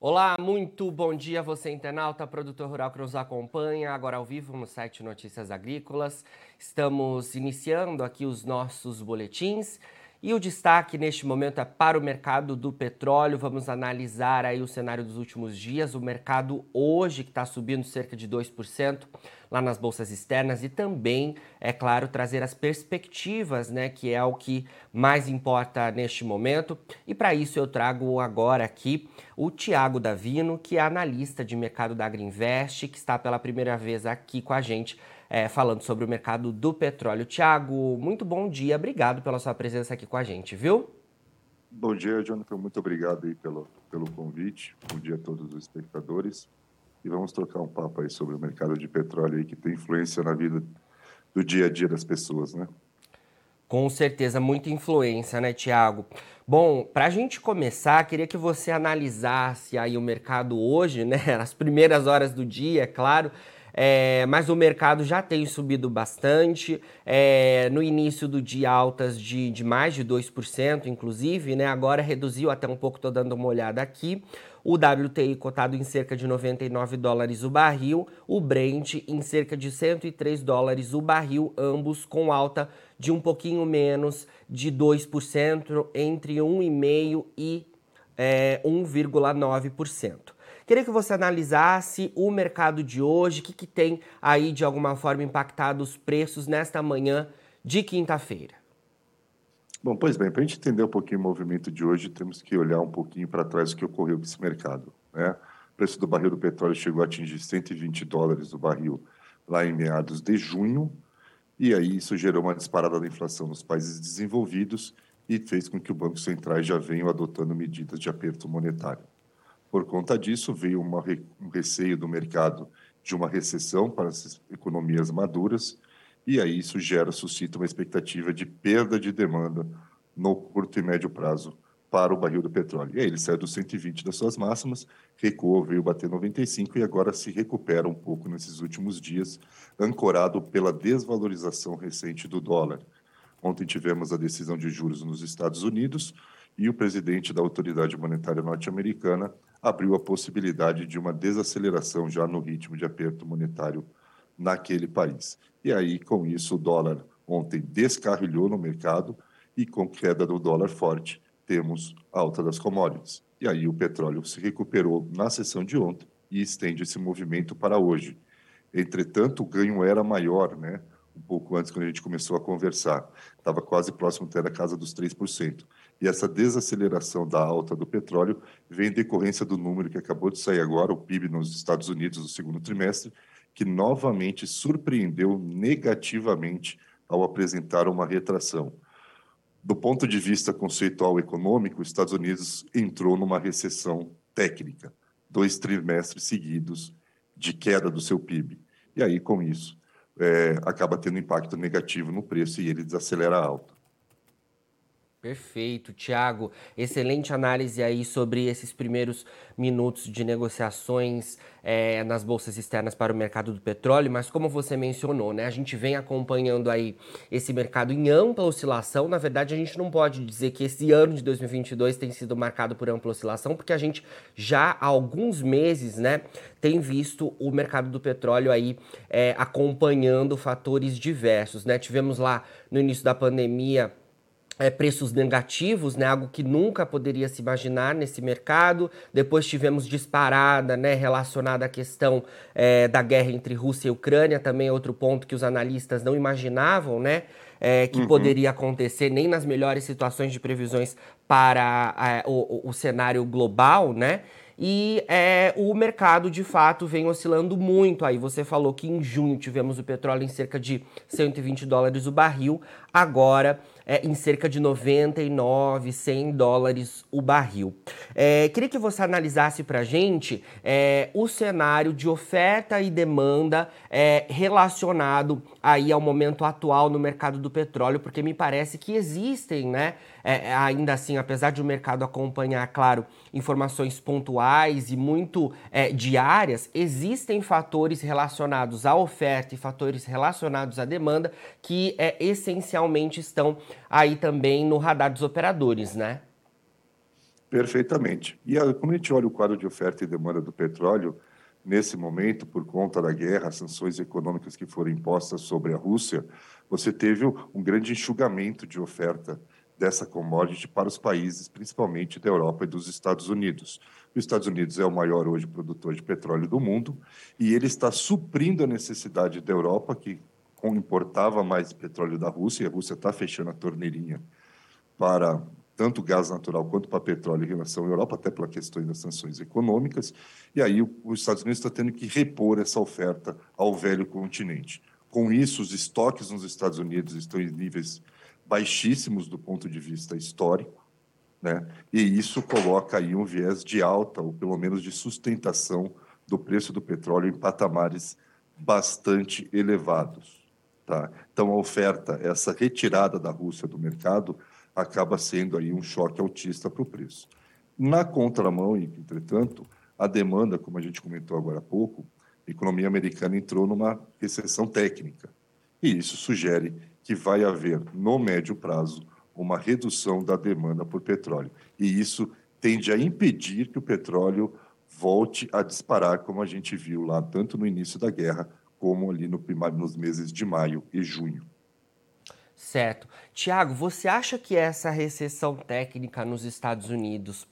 Olá, muito bom dia você internauta, produtor rural que nos acompanha agora ao vivo no site Notícias Agrícolas. Estamos iniciando aqui os nossos boletins e o destaque neste momento é para o mercado do petróleo. Vamos analisar aí o cenário dos últimos dias. O mercado hoje que está subindo cerca de 2% lá nas bolsas externas e também, é claro, trazer as perspectivas, né, que é o que mais importa neste momento. E para isso eu trago agora aqui o Tiago Davino, que é analista de mercado da Agriinvest, que está pela primeira vez aqui com a gente é, falando sobre o mercado do petróleo. Tiago, muito bom dia, obrigado pela sua presença aqui com a gente, viu? Bom dia, Jonathan, muito obrigado aí pelo, pelo convite. Bom dia a todos os espectadores. E vamos trocar um papo aí sobre o mercado de petróleo aí que tem influência na vida do dia a dia das pessoas, né? Com certeza, muita influência, né, Tiago? Bom, para a gente começar, queria que você analisasse aí o mercado hoje, né, as primeiras horas do dia, é claro, é, mas o mercado já tem subido bastante. É, no início do dia, altas de, de mais de 2%, inclusive, né? Agora reduziu até um pouco, estou dando uma olhada aqui. O WTI cotado em cerca de 99 dólares o barril, o Brent em cerca de 103 dólares o barril, ambos com alta de um pouquinho menos de 2%, entre 1,5% e é, 1,9%. Queria que você analisasse o mercado de hoje, o que, que tem aí de alguma forma impactado os preços nesta manhã de quinta-feira. Bom, pois bem, para a gente entender um pouquinho o movimento de hoje, temos que olhar um pouquinho para trás do que ocorreu com esse mercado. Né? O preço do barril do petróleo chegou a atingir 120 dólares o barril lá em meados de junho, e aí isso gerou uma disparada da inflação nos países desenvolvidos e fez com que o Banco Central já venha adotando medidas de aperto monetário. Por conta disso, veio uma, um receio do mercado de uma recessão para as economias maduras, e aí isso gera, suscita uma expectativa de perda de demanda no curto e médio prazo para o barril do petróleo. E aí ele saiu dos 120 das suas máximas, recuou, veio bater 95 e agora se recupera um pouco nesses últimos dias, ancorado pela desvalorização recente do dólar. Ontem tivemos a decisão de juros nos Estados Unidos e o presidente da Autoridade Monetária Norte-Americana abriu a possibilidade de uma desaceleração já no ritmo de aperto monetário naquele país. E aí, com isso, o dólar ontem descarrilhou no mercado e com queda do dólar forte, temos alta das commodities. E aí o petróleo se recuperou na sessão de ontem e estende esse movimento para hoje. Entretanto, o ganho era maior, né? Um pouco antes, quando a gente começou a conversar, estava quase próximo até da casa dos 3%. E essa desaceleração da alta do petróleo vem em decorrência do número que acabou de sair agora, o PIB nos Estados Unidos no segundo trimestre, que novamente surpreendeu negativamente ao apresentar uma retração. Do ponto de vista conceitual econômico, os Estados Unidos entrou numa recessão técnica, dois trimestres seguidos de queda do seu PIB. E aí, com isso, é, acaba tendo impacto negativo no preço e ele desacelera a alta. Perfeito, Tiago. Excelente análise aí sobre esses primeiros minutos de negociações é, nas bolsas externas para o mercado do petróleo, mas como você mencionou, né, a gente vem acompanhando aí esse mercado em ampla oscilação. Na verdade, a gente não pode dizer que esse ano de 2022 tem sido marcado por ampla oscilação, porque a gente já há alguns meses, né, tem visto o mercado do petróleo aí é, acompanhando fatores diversos, né? Tivemos lá no início da pandemia é, preços negativos, né, algo que nunca poderia se imaginar nesse mercado. Depois tivemos disparada né, relacionada à questão é, da guerra entre Rússia e Ucrânia, também outro ponto que os analistas não imaginavam né, é, que uhum. poderia acontecer nem nas melhores situações de previsões para é, o, o, cenário global. Né? E é, o mercado, de fato, vem oscilando muito. Aí você falou que em junho tivemos o petróleo em cerca de 120 dólares o barril, agora é, em cerca de 99, 100 dólares o barril. É, queria que você analisasse para a gente é, o cenário de oferta e demanda é, relacionado aí ao momento atual no mercado do petróleo, porque me parece que existem, né, é, ainda assim, apesar de o mercado acompanhar, claro, informações pontuais e muito é, diárias, existem fatores relacionados à oferta e fatores relacionados à demanda que essencialmente estão aí também no radar dos operadores, né? Perfeitamente. E a, quando a gente olha o quadro de oferta e demanda do petróleo, nesse momento, por conta da guerra, sanções econômicas que foram impostas sobre a Rússia, você teve um grande enxugamento de oferta dessa commodity para os países, principalmente da Europa e dos Estados Unidos. Os Estados Unidos é o maior hoje produtor de petróleo do mundo e ele está suprindo a necessidade da Europa, que importava mais petróleo da Rússia, e a Rússia está fechando a torneirinha para tanto gás natural quanto para petróleo em relação à Europa, até pela questão das sanções econômicas, e aí os Estados Unidos está tendo que repor essa oferta ao velho continente. Com isso, os estoques nos Estados Unidos estão em níveis baixíssimos do ponto de vista histórico, né? E isso coloca aí um viés de alta, ou pelo menos de sustentação do preço do petróleo em patamares bastante elevados, tá? Então a oferta, essa retirada da Rússia do mercado, acaba sendo aí um choque altista para o preço. Na contramão, entretanto, a demanda, como a gente comentou agora há pouco, a economia americana entrou numa recessão técnica. E isso sugere que vai haver, no médio prazo, uma redução da demanda por petróleo. E isso tende a impedir que o petróleo volte a disparar, como a gente viu lá, tanto no início da guerra, como ali no primário, nos meses de maio e junho. Certo. Tiago, você acha que essa recessão técnica nos Estados Unidos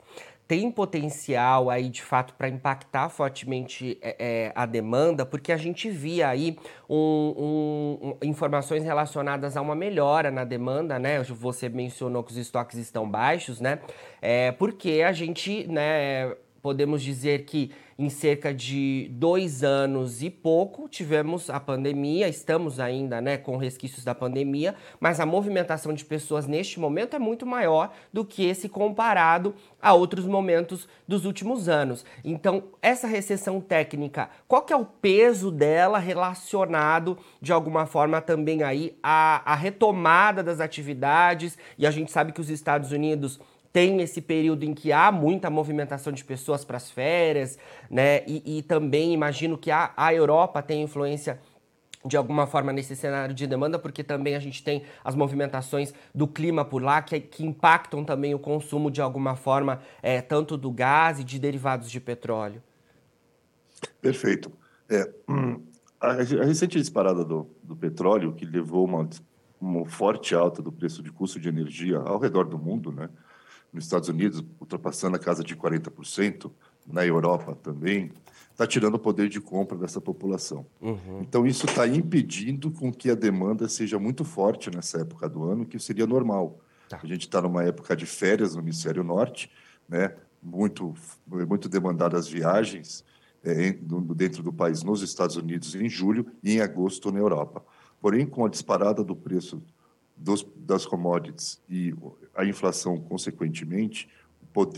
tem potencial aí de fato para impactar fortemente é, é, a demanda, porque a gente via aí um, um, informações relacionadas a uma melhora na demanda, né? Você mencionou que os estoques estão baixos, né? É, porque a gente, né, podemos dizer que em cerca de dois anos e pouco tivemos a pandemia, estamos ainda né, com resquícios da pandemia, mas a movimentação de pessoas neste momento é muito maior do que esse comparado a outros momentos dos últimos anos. Então, essa recessão técnica, qual que é o peso dela relacionado de alguma forma também aí à, à retomada das atividades? E a gente sabe que os Estados Unidos tem esse período em que há muita movimentação de pessoas para as férias, né? E, e, também imagino que a, a Europa tem influência de alguma forma nesse cenário de demanda, porque também a gente tem as movimentações do clima por lá que, que impactam também o consumo de alguma forma, é, tanto do gás e de derivados de petróleo. Perfeito. É, a, a recente disparada do, do petróleo, que levou uma, uma forte alta do preço de custo de energia ao redor do mundo, né? Nos Estados Unidos, ultrapassando a casa de 40%, na Europa também, está tirando o poder de compra dessa população. Uhum. Então, isso está impedindo com que a demanda seja muito forte nessa época do ano, que seria normal. Tá. A gente está numa época de férias no hemisfério norte, né? muito, muito demandadas viagens é, dentro do país, nos Estados Unidos, em julho, e em agosto na Europa. Porém, com a disparada do preço dos, das commodities e a inflação, consequentemente,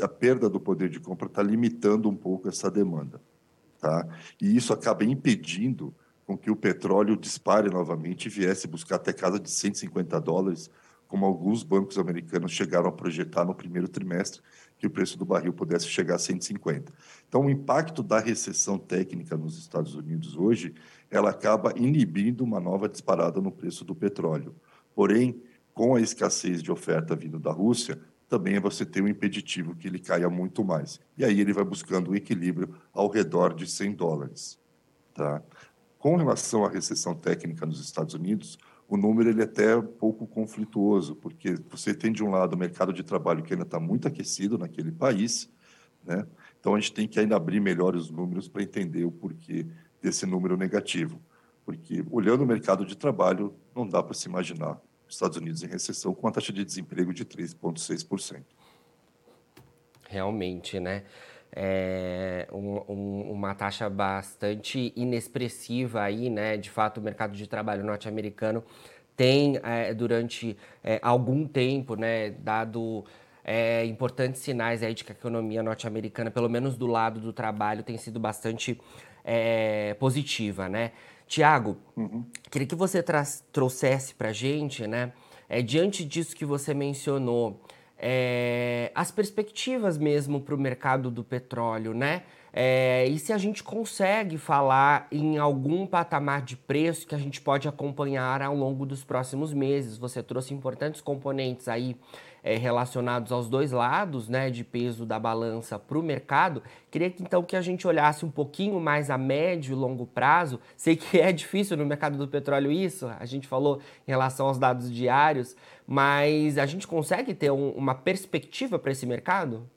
a perda do poder de compra está limitando um pouco essa demanda. Tá? E isso acaba impedindo com que o petróleo dispare novamente e viesse buscar até casa de 150 dólares, como alguns bancos americanos chegaram a projetar no primeiro trimestre, que o preço do barril pudesse chegar a 150. Então, o impacto da recessão técnica nos Estados Unidos hoje, ela acaba inibindo uma nova disparada no preço do petróleo. Porém, com a escassez de oferta vindo da Rússia, também você tem um impeditivo que ele caia muito mais. E aí ele vai buscando um equilíbrio ao redor de 100 dólares. Tá? Com relação à recessão técnica nos Estados Unidos, o número ele é até um pouco conflituoso, porque você tem de um lado o mercado de trabalho que ainda está muito aquecido naquele país, né? então a gente tem que ainda abrir melhor os números para entender o porquê desse número negativo. Porque olhando o mercado de trabalho, não dá para se imaginar Estados Unidos em recessão com uma taxa de desemprego de 3,6%. Realmente, né? É um, um, uma taxa bastante inexpressiva aí, né? De fato, o mercado de trabalho norte-americano tem, é, durante é, algum tempo, né, dado é, importantes sinais aí de que a economia norte-americana, pelo menos do lado do trabalho, tem sido bastante é, positiva, né? Tiago, uhum. queria que você trouxesse para a gente, né, é, diante disso que você mencionou, é, as perspectivas mesmo para o mercado do petróleo, né? É, e se a gente consegue falar em algum patamar de preço que a gente pode acompanhar ao longo dos próximos meses. Você trouxe importantes componentes aí é, relacionados aos dois lados né, de peso da balança para o mercado. Queria que, então que a gente olhasse um pouquinho mais a médio e longo prazo. Sei que é difícil no mercado do petróleo isso, a gente falou em relação aos dados diários, mas a gente consegue ter um, uma perspectiva para esse mercado?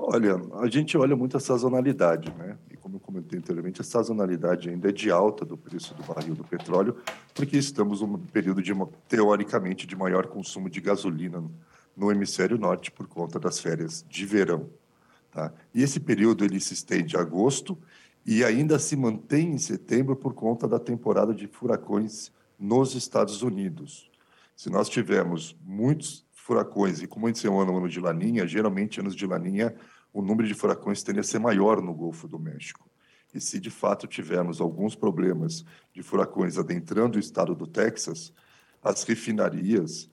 Olha, a gente olha muito a sazonalidade, né? E como eu comentei anteriormente, a sazonalidade ainda é de alta do preço do barril do petróleo, porque estamos num período de, teoricamente, de maior consumo de gasolina no hemisfério norte por conta das férias de verão. Tá? E esse período ele se estende a agosto e ainda se mantém em setembro por conta da temporada de furacões nos Estados Unidos. Se nós tivermos muitos furacões, e como esse é um ano, um ano de laninha, geralmente anos de laninha, o número de furacões tende a ser maior no Golfo do México. E se de fato tivermos alguns problemas de furacões adentrando o estado do Texas, as refinarias,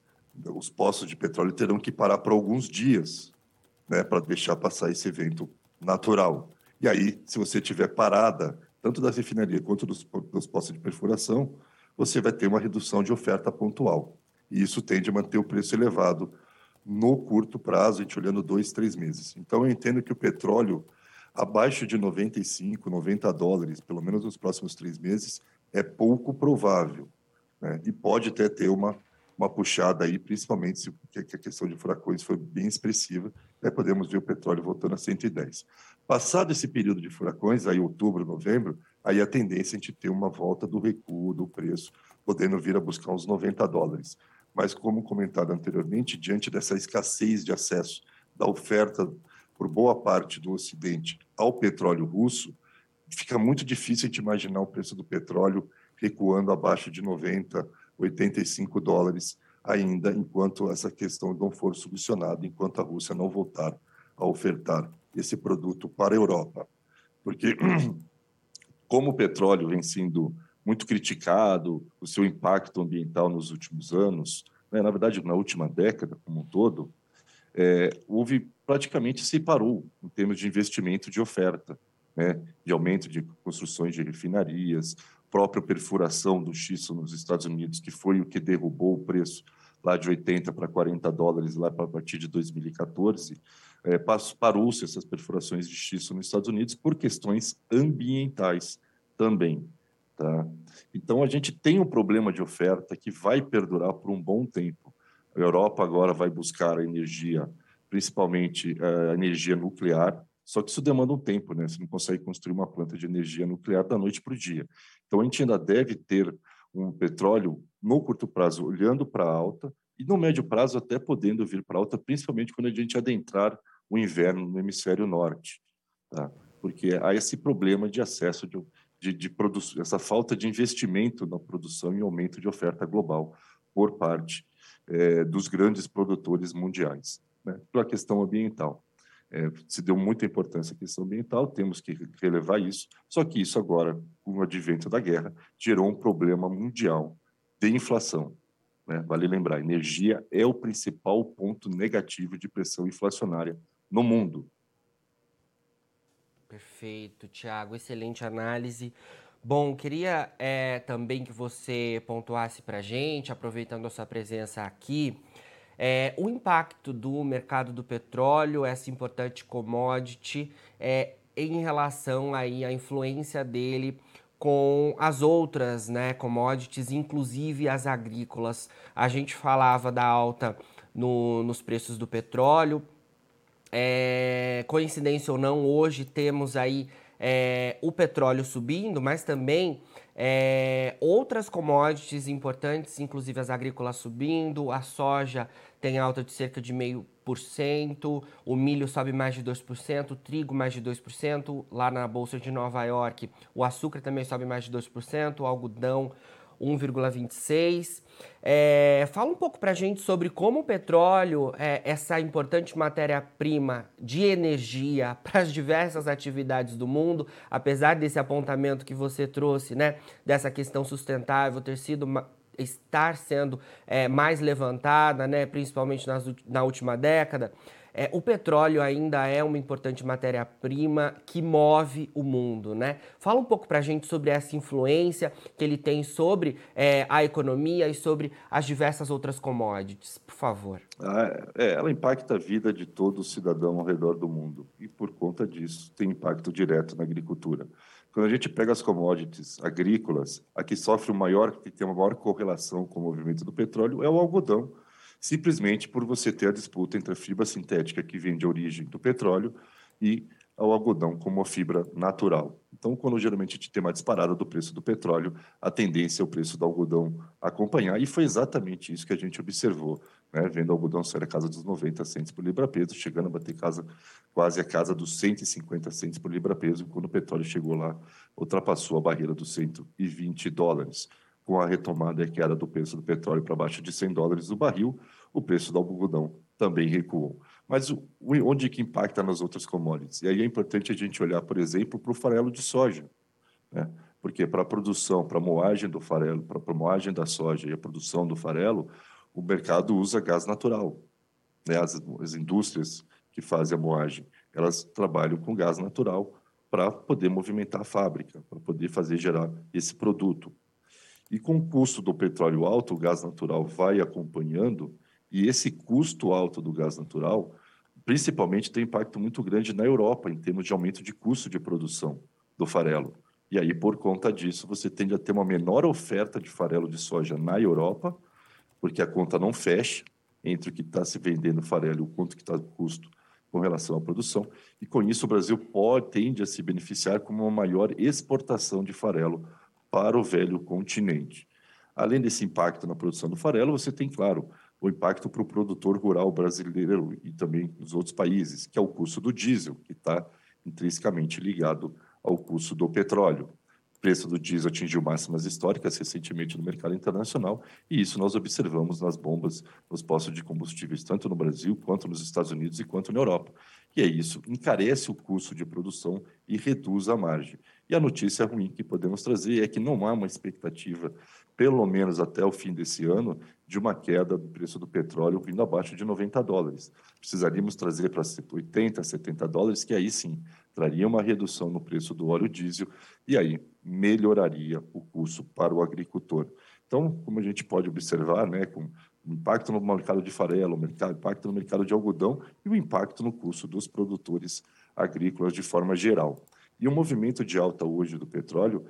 os poços de petróleo terão que parar por alguns dias, né, para deixar passar esse evento natural. E aí, se você tiver parada, tanto da refinaria quanto dos, dos poços de perfuração, você vai ter uma redução de oferta pontual e isso tende a manter o preço elevado no curto prazo, a gente olhando dois, três meses. Então, eu entendo que o petróleo abaixo de 95, 90 dólares, pelo menos nos próximos três meses, é pouco provável. Né? E pode até ter uma, uma puxada aí, principalmente se a questão de furacões foi bem expressiva, aí podemos ver o petróleo voltando a 110. Passado esse período de furacões, aí outubro, novembro, aí a tendência é a gente ter uma volta do recuo do preço, podendo vir a buscar uns 90 dólares mas como comentado anteriormente, diante dessa escassez de acesso da oferta por boa parte do Ocidente ao petróleo russo, fica muito difícil de imaginar o preço do petróleo recuando abaixo de 90, 85 dólares ainda, enquanto essa questão não for solucionada, enquanto a Rússia não voltar a ofertar esse produto para a Europa. Porque, como o petróleo vem sendo muito criticado o seu impacto ambiental nos últimos anos, né, na verdade, na última década como um todo, é, houve praticamente se parou em termos de investimento de oferta, né, de aumento de construções de refinarias, própria perfuração do xisto nos Estados Unidos, que foi o que derrubou o preço lá de 80 para 40 dólares lá a partir de 2014, é, parou-se essas perfurações de xisto nos Estados Unidos por questões ambientais também. Tá? Então, a gente tem um problema de oferta que vai perdurar por um bom tempo. A Europa agora vai buscar a energia, principalmente eh, a energia nuclear, só que isso demanda um tempo, né? Você não consegue construir uma planta de energia nuclear da noite para o dia. Então, a gente ainda deve ter um petróleo no curto prazo olhando para alta e no médio prazo até podendo vir para alta, principalmente quando a gente adentrar o inverno no hemisfério norte, tá? Porque há esse problema de acesso de, de, de produção, essa falta de investimento na produção e aumento de oferta global por parte é, dos grandes produtores mundiais. Né? Para a questão ambiental. É, se deu muita importância à questão ambiental, temos que relevar isso, só que isso agora, com o advento da guerra, gerou um problema mundial de inflação. Né? Vale lembrar, energia é o principal ponto negativo de pressão inflacionária no mundo. Perfeito, Tiago, excelente análise. Bom, queria é, também que você pontuasse para a gente, aproveitando a sua presença aqui, é, o impacto do mercado do petróleo, essa importante commodity, é, em relação aí à influência dele com as outras né, commodities, inclusive as agrícolas. A gente falava da alta no, nos preços do petróleo, é, coincidência ou não, hoje temos aí é, o petróleo subindo, mas também é, outras commodities importantes, inclusive as agrícolas subindo, a soja tem alta de cerca de meio por cento, o milho sobe mais de 2%, o trigo mais de 2%, lá na Bolsa de Nova York o açúcar também sobe mais de 2%, o algodão 1,26. É, fala um pouco para a gente sobre como o petróleo, é, essa importante matéria-prima de energia para as diversas atividades do mundo, apesar desse apontamento que você trouxe, né, dessa questão sustentável ter sido estar sendo é, mais levantada, né, principalmente nas, na última década. É, o petróleo ainda é uma importante matéria-prima que move o mundo, né? Fala um pouco para a gente sobre essa influência que ele tem sobre é, a economia e sobre as diversas outras commodities, por favor. Ah, é, ela impacta a vida de todo cidadão ao redor do mundo e, por conta disso, tem impacto direto na agricultura. Quando a gente pega as commodities agrícolas, a que sofre o maior, que tem uma maior correlação com o movimento do petróleo é o algodão, simplesmente por você ter a disputa entre a fibra sintética que vem de origem do petróleo e o algodão como a fibra natural. Então, quando geralmente a gente tem uma disparada do preço do petróleo, a tendência é o preço do algodão acompanhar, e foi exatamente isso que a gente observou, né? vendo o algodão sair a casa dos 90 centos por libra-peso, chegando a bater casa, quase a casa dos 150 centos por libra-peso, quando o petróleo chegou lá, ultrapassou a barreira dos 120 dólares. Com a retomada queda do preço do petróleo para baixo de 100 dólares o barril, o preço do algodão também recuou. Mas o, onde que impacta nas outras commodities? E aí é importante a gente olhar, por exemplo, para o farelo de soja, né? porque para a produção, para a moagem do farelo, para a moagem da soja e a produção do farelo, o mercado usa gás natural. Né? As, as indústrias que fazem a moagem, elas trabalham com gás natural para poder movimentar a fábrica, para poder fazer gerar esse produto. E com o custo do petróleo alto, o gás natural vai acompanhando, e esse custo alto do gás natural, principalmente, tem impacto muito grande na Europa, em termos de aumento de custo de produção do farelo. E aí, por conta disso, você tende a ter uma menor oferta de farelo de soja na Europa, porque a conta não fecha entre o que está se vendendo farelo e o quanto que está o custo com relação à produção. E com isso, o Brasil pode, tende a se beneficiar com uma maior exportação de farelo para o velho continente. Além desse impacto na produção do farelo, você tem, claro, o impacto para o produtor rural brasileiro e também nos outros países, que é o custo do diesel, que está intrinsecamente ligado ao custo do petróleo. O preço do diesel atingiu máximas históricas recentemente no mercado internacional, e isso nós observamos nas bombas, nos postos de combustíveis, tanto no Brasil, quanto nos Estados Unidos e quanto na Europa. E é isso, encarece o custo de produção e reduz a margem. E a notícia ruim que podemos trazer é que não há uma expectativa pelo menos até o fim desse ano, de uma queda do preço do petróleo vindo abaixo de 90 dólares. Precisaríamos trazer para 80, 70 dólares, que aí sim traria uma redução no preço do óleo diesel e aí melhoraria o custo para o agricultor. Então, como a gente pode observar, né, com impacto no mercado de farelo, impacto no mercado de algodão e o impacto no custo dos produtores agrícolas de forma geral. E o movimento de alta hoje do petróleo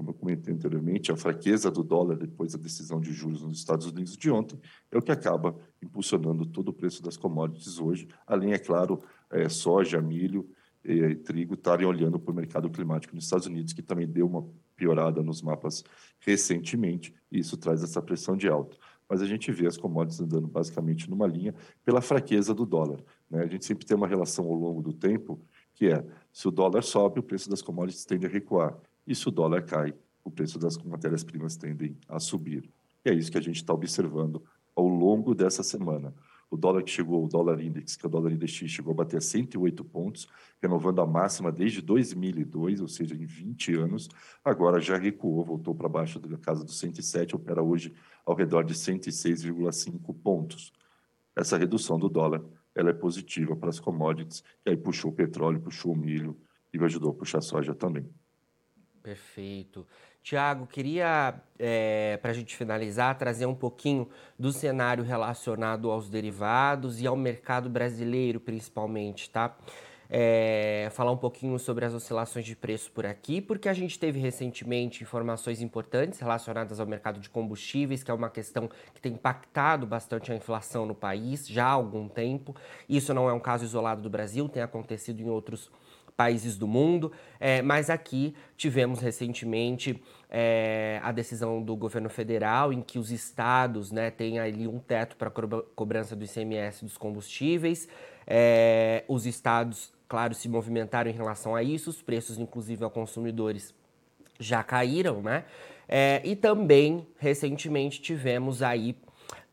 como eu comentei anteriormente, a fraqueza do dólar depois da decisão de juros nos Estados Unidos de ontem é o que acaba impulsionando todo o preço das commodities hoje, além, é claro, é, soja, milho e trigo estarem olhando para o mercado climático nos Estados Unidos, que também deu uma piorada nos mapas recentemente, e isso traz essa pressão de alta. Mas a gente vê as commodities andando basicamente numa linha pela fraqueza do dólar. Né? A gente sempre tem uma relação ao longo do tempo que é, se o dólar sobe, o preço das commodities tende a recuar. E se o dólar cai, o preço das matérias-primas tendem a subir. E é isso que a gente está observando ao longo dessa semana. O dólar que chegou, o dólar index, que é o dólar index chegou a bater 108 pontos, renovando a máxima desde 2002, ou seja, em 20 anos. Agora já recuou, voltou para baixo da casa dos 107, opera hoje ao redor de 106,5 pontos. Essa redução do dólar ela é positiva para as commodities, e aí puxou o petróleo, puxou o milho e ajudou a puxar a soja também. Perfeito. Tiago, queria, é, para a gente finalizar, trazer um pouquinho do cenário relacionado aos derivados e ao mercado brasileiro, principalmente, tá? É, falar um pouquinho sobre as oscilações de preço por aqui, porque a gente teve recentemente informações importantes relacionadas ao mercado de combustíveis, que é uma questão que tem impactado bastante a inflação no país já há algum tempo. Isso não é um caso isolado do Brasil, tem acontecido em outros países do mundo, é, mas aqui tivemos recentemente é, a decisão do governo federal em que os estados né, têm ali um teto para cobrança do ICMS dos combustíveis. É, os estados, claro, se movimentaram em relação a isso, os preços, inclusive, aos consumidores já caíram, né? É, e também, recentemente, tivemos aí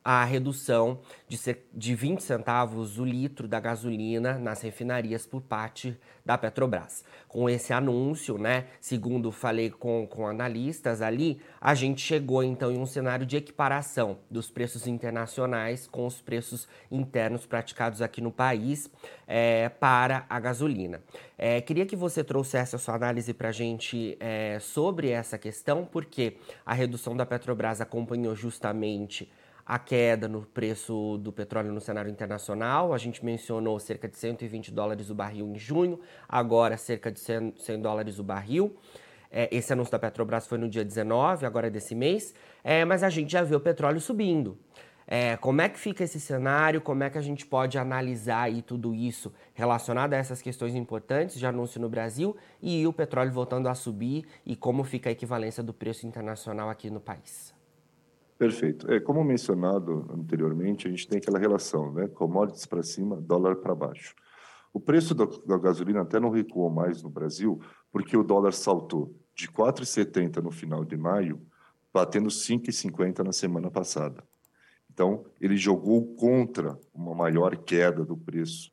a redução de, de 20 centavos o litro da gasolina nas refinarias por parte da Petrobras. Com esse anúncio, né, segundo falei com, com analistas ali, a gente chegou então em um cenário de equiparação dos preços internacionais com os preços internos praticados aqui no país é, para a gasolina. É, queria que você trouxesse a sua análise para a gente é, sobre essa questão, porque a redução da Petrobras acompanhou justamente a queda no preço do petróleo no cenário internacional. A gente mencionou cerca de 120 dólares o barril em junho, agora cerca de 100, 100 dólares o barril. É, esse anúncio da Petrobras foi no dia 19, agora é desse mês, é, mas a gente já vê o petróleo subindo. É, como é que fica esse cenário? Como é que a gente pode analisar aí tudo isso relacionado a essas questões importantes de anúncio no Brasil e o petróleo voltando a subir e como fica a equivalência do preço internacional aqui no país? Perfeito. É, como mencionado anteriormente, a gente tem aquela relação, né? Commodities para cima, dólar para baixo. O preço da, da, gasolina até não recuou mais no Brasil, porque o dólar saltou de 4,70 no final de maio, batendo 5,50 na semana passada. Então, ele jogou contra uma maior queda do preço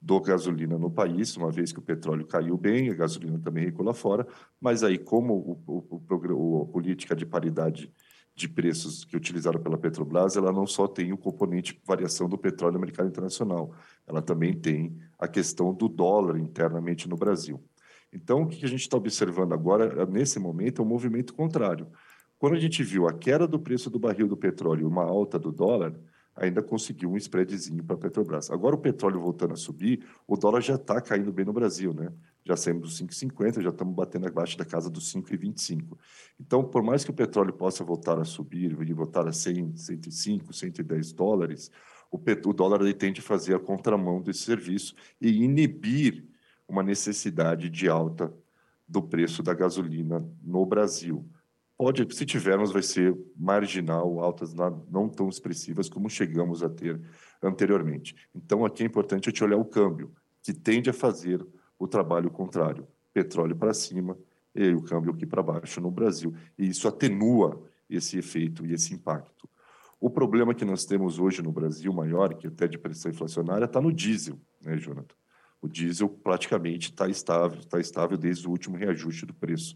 do gasolina no país, uma vez que o petróleo caiu bem, a gasolina também recuou lá fora, mas aí, como o, o, o, a política de paridade de preços que utilizada pela Petrobras, ela não só tem o componente variação do petróleo no mercado internacional, ela também tem a questão do dólar internamente no Brasil. Então, o que a gente está observando agora, nesse momento, é um movimento contrário. Quando a gente viu a queda do preço do barril do petróleo e uma alta do dólar, ainda conseguiu um spreadzinho para a Petrobras. Agora, o petróleo voltando a subir, o dólar já está caindo bem no Brasil, né? Já saímos dos 5,50, já estamos batendo abaixo da casa dos 5,25. Então, por mais que o petróleo possa voltar a subir, e voltar a 100, 105, 110 dólares, o, o dólar ele tende a fazer a contramão desse serviço e inibir uma necessidade de alta do preço da gasolina no Brasil. Pode, se tivermos, vai ser marginal, altas não tão expressivas como chegamos a ter anteriormente. Então, aqui é importante a gente olhar o câmbio, que tende a fazer o trabalho contrário, petróleo para cima e o câmbio aqui para baixo no Brasil. E isso atenua esse efeito e esse impacto. O problema que nós temos hoje no Brasil, maior, que até de pressão inflacionária, está no diesel, né, Jonathan? O diesel praticamente está estável, está estável desde o último reajuste do preço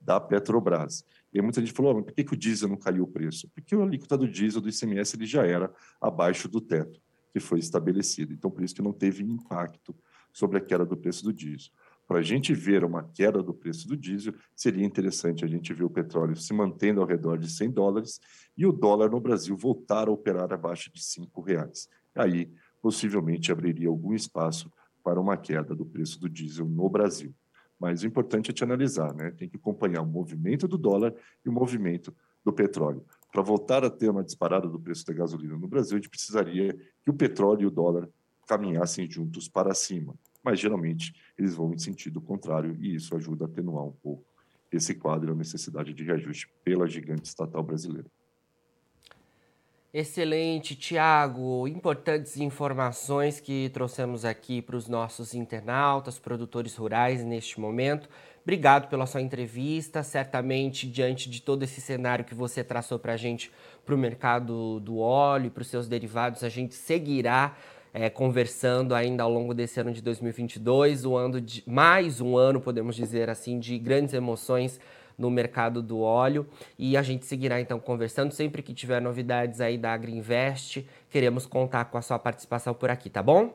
da Petrobras. E muita gente falou, oh, mas por que, que o diesel não caiu o preço? Porque a alíquota do diesel, do ICMS, ele já era abaixo do teto que foi estabelecido. Então, por isso que não teve impacto sobre a queda do preço do diesel. Para a gente ver uma queda do preço do diesel, seria interessante a gente ver o petróleo se mantendo ao redor de 100 dólares e o dólar no Brasil voltar a operar abaixo de 5 reais. Aí, possivelmente, abriria algum espaço para uma queda do preço do diesel no Brasil. Mas o importante é te analisar, né? Tem que acompanhar o movimento do dólar e o movimento do petróleo. Para voltar a ter uma disparada do preço da gasolina no Brasil, a gente precisaria que o petróleo e o dólar caminhassem juntos para cima. Mas geralmente eles vão em sentido contrário e isso ajuda a atenuar um pouco esse quadro e a necessidade de reajuste pela gigante estatal brasileira. Excelente, Tiago. Importantes informações que trouxemos aqui para os nossos internautas, produtores rurais neste momento. Obrigado pela sua entrevista. Certamente, diante de todo esse cenário que você traçou para a gente, para o mercado do óleo e para os seus derivados, a gente seguirá é, conversando ainda ao longo desse ano de 2022, o ano de, mais um ano, podemos dizer assim, de grandes emoções no mercado do óleo e a gente seguirá então conversando sempre que tiver novidades aí da Agriinvest, queremos contar com a sua participação por aqui, tá bom?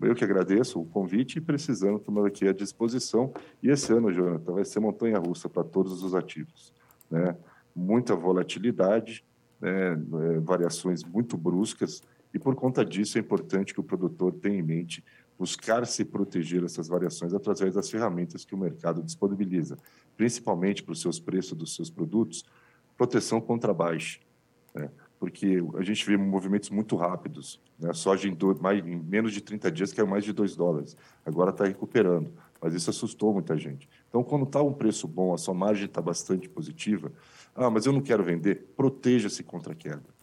Eu que agradeço o convite e precisando, estamos aqui à disposição. E esse ano, Jonathan, vai ser montanha-russa para todos os ativos. Né? Muita volatilidade, né? É, variações muito bruscas, e por conta disso é importante que o produtor tenha em mente buscar se proteger dessas variações através das ferramentas que o mercado disponibiliza, principalmente para os seus preços dos seus produtos, proteção contra baixa, né? porque a gente vê movimentos muito rápidos. Né? A soja em, mais, em menos de 30 dias caiu mais de 2 dólares, agora está recuperando, mas isso assustou muita gente. Então, quando está um preço bom, a sua margem está bastante positiva, ah, mas eu não quero vender, proteja-se contra a queda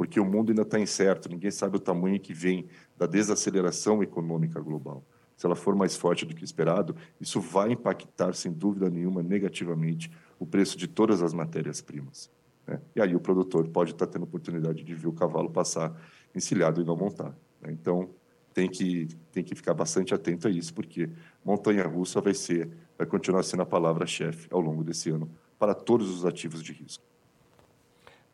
porque o mundo ainda está incerto, ninguém sabe o tamanho que vem da desaceleração econômica global. Se ela for mais forte do que esperado, isso vai impactar, sem dúvida nenhuma, negativamente o preço de todas as matérias-primas. Né? E aí o produtor pode estar tendo oportunidade de ver o cavalo passar encilhado e não montar. Né? Então, tem que, tem que ficar bastante atento a isso, porque montanha-russa vai ser, vai continuar sendo a palavra-chefe ao longo desse ano para todos os ativos de risco.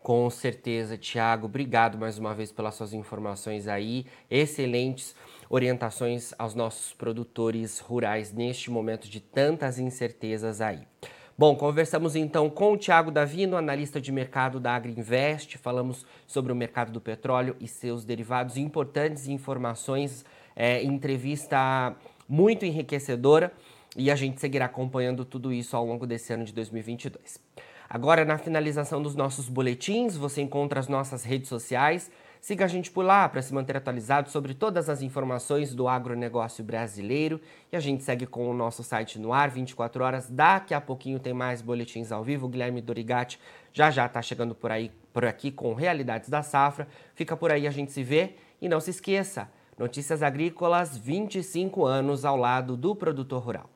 Com certeza, Tiago. Obrigado mais uma vez pelas suas informações aí. Excelentes orientações aos nossos produtores rurais neste momento de tantas incertezas aí. Bom, conversamos então com o Tiago Davino, analista de mercado da Agriinvest. Falamos sobre o mercado do petróleo e seus derivados. Importantes informações, é, entrevista muito enriquecedora e a gente seguirá acompanhando tudo isso ao longo desse ano de 2022. Agora, na finalização dos nossos boletins, você encontra as nossas redes sociais. Siga a gente por lá para se manter atualizado sobre todas as informações do agronegócio brasileiro. E a gente segue com o nosso site no ar 24 horas. Daqui a pouquinho tem mais boletins ao vivo. O Guilherme Dorigatti já já está chegando por aí por aqui com Realidades da Safra. Fica por aí, a gente se vê. E não se esqueça, Notícias Agrícolas 25 anos ao lado do produtor rural.